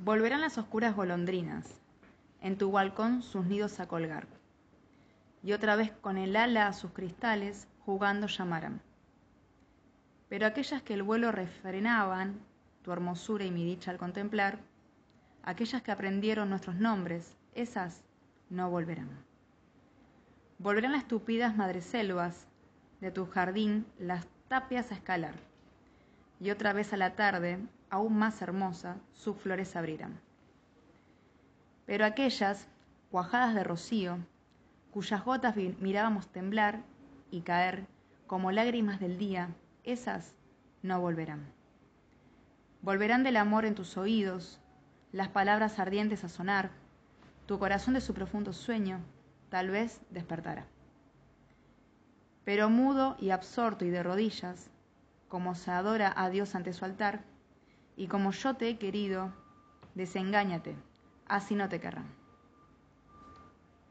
Volverán las oscuras golondrinas, en tu balcón sus nidos a colgar, y otra vez con el ala a sus cristales jugando llamarán. Pero aquellas que el vuelo refrenaban, tu hermosura y mi dicha al contemplar, aquellas que aprendieron nuestros nombres, esas no volverán. Volverán las tupidas madreselvas de tu jardín las tapias a escalar, y otra vez a la tarde aún más hermosa, sus flores abrirán. Pero aquellas, cuajadas de rocío, cuyas gotas mirábamos temblar y caer como lágrimas del día, esas no volverán. Volverán del amor en tus oídos, las palabras ardientes a sonar, tu corazón de su profundo sueño tal vez despertará. Pero mudo y absorto y de rodillas, como se adora a Dios ante su altar, y como yo te he querido, desengáñate, así no te querrán.